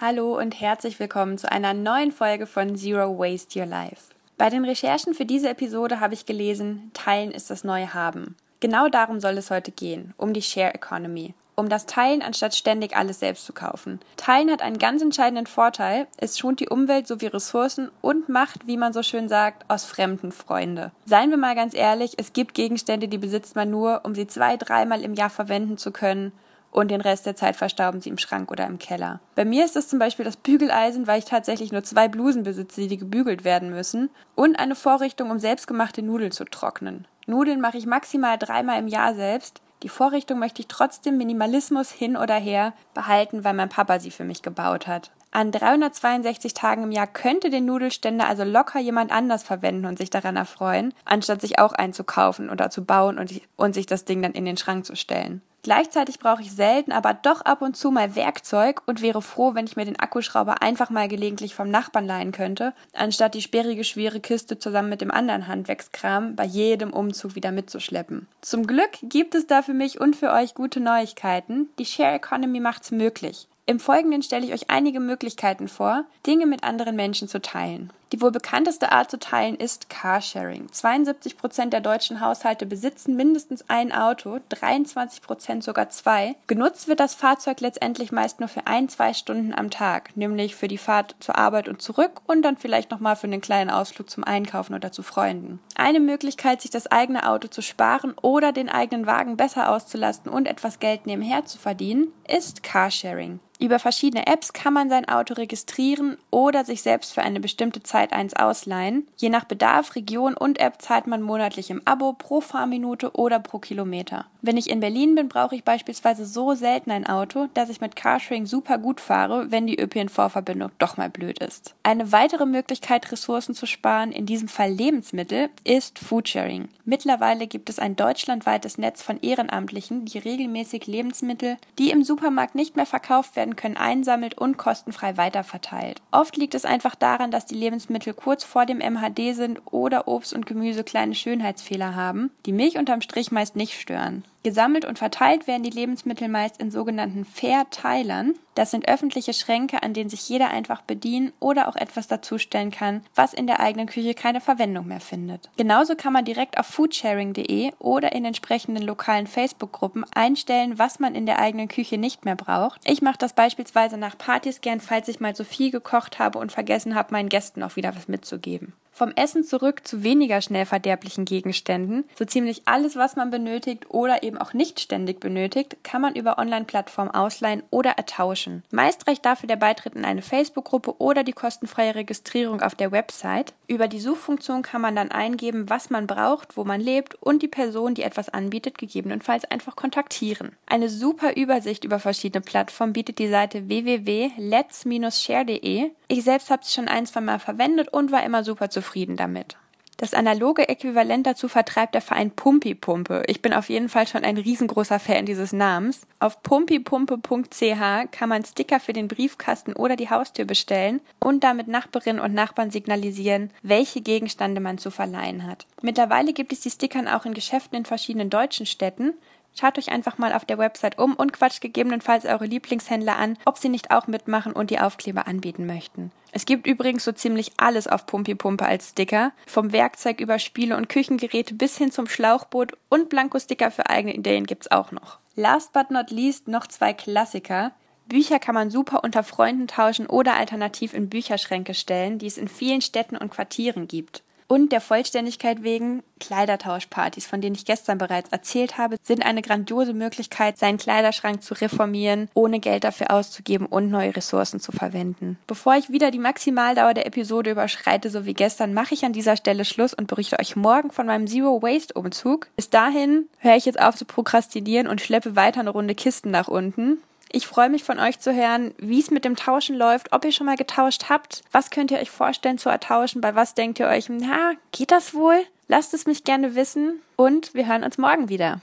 Hallo und herzlich willkommen zu einer neuen Folge von Zero Waste Your Life. Bei den Recherchen für diese Episode habe ich gelesen, Teilen ist das neue Haben. Genau darum soll es heute gehen, um die Share Economy, um das Teilen, anstatt ständig alles selbst zu kaufen. Teilen hat einen ganz entscheidenden Vorteil, es schont die Umwelt sowie Ressourcen und macht, wie man so schön sagt, aus Fremden Freunde. Seien wir mal ganz ehrlich, es gibt Gegenstände, die besitzt man nur, um sie zwei, dreimal im Jahr verwenden zu können und den Rest der Zeit verstauben sie im Schrank oder im Keller. Bei mir ist es zum Beispiel das Bügeleisen, weil ich tatsächlich nur zwei Blusen besitze, die gebügelt werden müssen, und eine Vorrichtung, um selbstgemachte Nudeln zu trocknen. Nudeln mache ich maximal dreimal im Jahr selbst. Die Vorrichtung möchte ich trotzdem Minimalismus hin oder her behalten, weil mein Papa sie für mich gebaut hat. An 362 Tagen im Jahr könnte den Nudelständer also locker jemand anders verwenden und sich daran erfreuen, anstatt sich auch einzukaufen oder zu bauen und, und sich das Ding dann in den Schrank zu stellen. Gleichzeitig brauche ich selten, aber doch ab und zu mal Werkzeug und wäre froh, wenn ich mir den Akkuschrauber einfach mal gelegentlich vom Nachbarn leihen könnte, anstatt die sperrige, schwere Kiste zusammen mit dem anderen Handwerkskram bei jedem Umzug wieder mitzuschleppen. Zum Glück gibt es da für mich und für euch gute Neuigkeiten. Die Share Economy macht's möglich. Im Folgenden stelle ich euch einige Möglichkeiten vor, Dinge mit anderen Menschen zu teilen. Die wohl bekannteste Art zu teilen ist Carsharing. 72 Prozent der deutschen Haushalte besitzen mindestens ein Auto, 23 Prozent sogar zwei. Genutzt wird das Fahrzeug letztendlich meist nur für ein, zwei Stunden am Tag, nämlich für die Fahrt zur Arbeit und zurück und dann vielleicht nochmal für einen kleinen Ausflug zum Einkaufen oder zu Freunden. Eine Möglichkeit, sich das eigene Auto zu sparen oder den eigenen Wagen besser auszulasten und etwas Geld nebenher zu verdienen, ist Carsharing. Über verschiedene Apps kann man sein Auto registrieren oder sich selbst für eine bestimmte Zeit eins ausleihen. Je nach Bedarf, Region und App zahlt man monatlich im Abo pro Fahrminute oder pro Kilometer. Wenn ich in Berlin bin, brauche ich beispielsweise so selten ein Auto, dass ich mit Carsharing super gut fahre, wenn die ÖPNV-Verbindung doch mal blöd ist. Eine weitere Möglichkeit, Ressourcen zu sparen, in diesem Fall Lebensmittel, ist Foodsharing. Mittlerweile gibt es ein deutschlandweites Netz von Ehrenamtlichen, die regelmäßig Lebensmittel, die im Supermarkt nicht mehr verkauft werden können, einsammelt und kostenfrei weiterverteilt. Oft liegt es einfach daran, dass die Lebensmittel kurz vor dem MHD sind oder Obst und Gemüse kleine Schönheitsfehler haben, die mich unterm Strich meist nicht stören. Gesammelt und verteilt werden die Lebensmittel meist in sogenannten Verteilern. Das sind öffentliche Schränke, an denen sich jeder einfach bedienen oder auch etwas dazustellen kann, was in der eigenen Küche keine Verwendung mehr findet. Genauso kann man direkt auf foodsharing.de oder in entsprechenden lokalen Facebook-Gruppen einstellen, was man in der eigenen Küche nicht mehr braucht. Ich mache das beispielsweise nach Partys gern, falls ich mal zu viel gekocht habe und vergessen habe, meinen Gästen auch wieder was mitzugeben. Vom Essen zurück zu weniger schnell verderblichen Gegenständen. So ziemlich alles, was man benötigt oder eben auch nicht ständig benötigt, kann man über Online-Plattformen ausleihen oder ertauschen. Meist reicht dafür der Beitritt in eine Facebook-Gruppe oder die kostenfreie Registrierung auf der Website. Über die Suchfunktion kann man dann eingeben, was man braucht, wo man lebt und die Person, die etwas anbietet, gegebenenfalls einfach kontaktieren. Eine super Übersicht über verschiedene Plattformen bietet die Seite www.lets-share.de. Ich selbst habe sie schon ein, zwei Mal verwendet und war immer super zufrieden damit. Das analoge Äquivalent dazu vertreibt der Verein Pumpipumpe. Ich bin auf jeden Fall schon ein riesengroßer Fan dieses Namens. Auf pumpipumpe.ch kann man Sticker für den Briefkasten oder die Haustür bestellen und damit Nachbarinnen und Nachbarn signalisieren, welche Gegenstände man zu verleihen hat. Mittlerweile gibt es die Stickern auch in Geschäften in verschiedenen deutschen Städten. Schaut euch einfach mal auf der Website um und quatscht gegebenenfalls eure Lieblingshändler an, ob sie nicht auch mitmachen und die Aufkleber anbieten möchten. Es gibt übrigens so ziemlich alles auf Pumpi Pumpe als Sticker, vom Werkzeug über Spiele und Küchengeräte bis hin zum Schlauchboot und Blankosticker für eigene Ideen gibt's auch noch. Last but not least noch zwei Klassiker. Bücher kann man super unter Freunden tauschen oder alternativ in Bücherschränke stellen, die es in vielen Städten und Quartieren gibt. Und der Vollständigkeit wegen, Kleidertauschpartys, von denen ich gestern bereits erzählt habe, sind eine grandiose Möglichkeit, seinen Kleiderschrank zu reformieren, ohne Geld dafür auszugeben und neue Ressourcen zu verwenden. Bevor ich wieder die Maximaldauer der Episode überschreite, so wie gestern, mache ich an dieser Stelle Schluss und berichte euch morgen von meinem Zero Waste Umzug. Bis dahin höre ich jetzt auf zu prokrastinieren und schleppe weiter eine Runde Kisten nach unten. Ich freue mich von euch zu hören, wie es mit dem Tauschen läuft, ob ihr schon mal getauscht habt. Was könnt ihr euch vorstellen zu ertauschen? Bei was denkt ihr euch, na, geht das wohl? Lasst es mich gerne wissen und wir hören uns morgen wieder.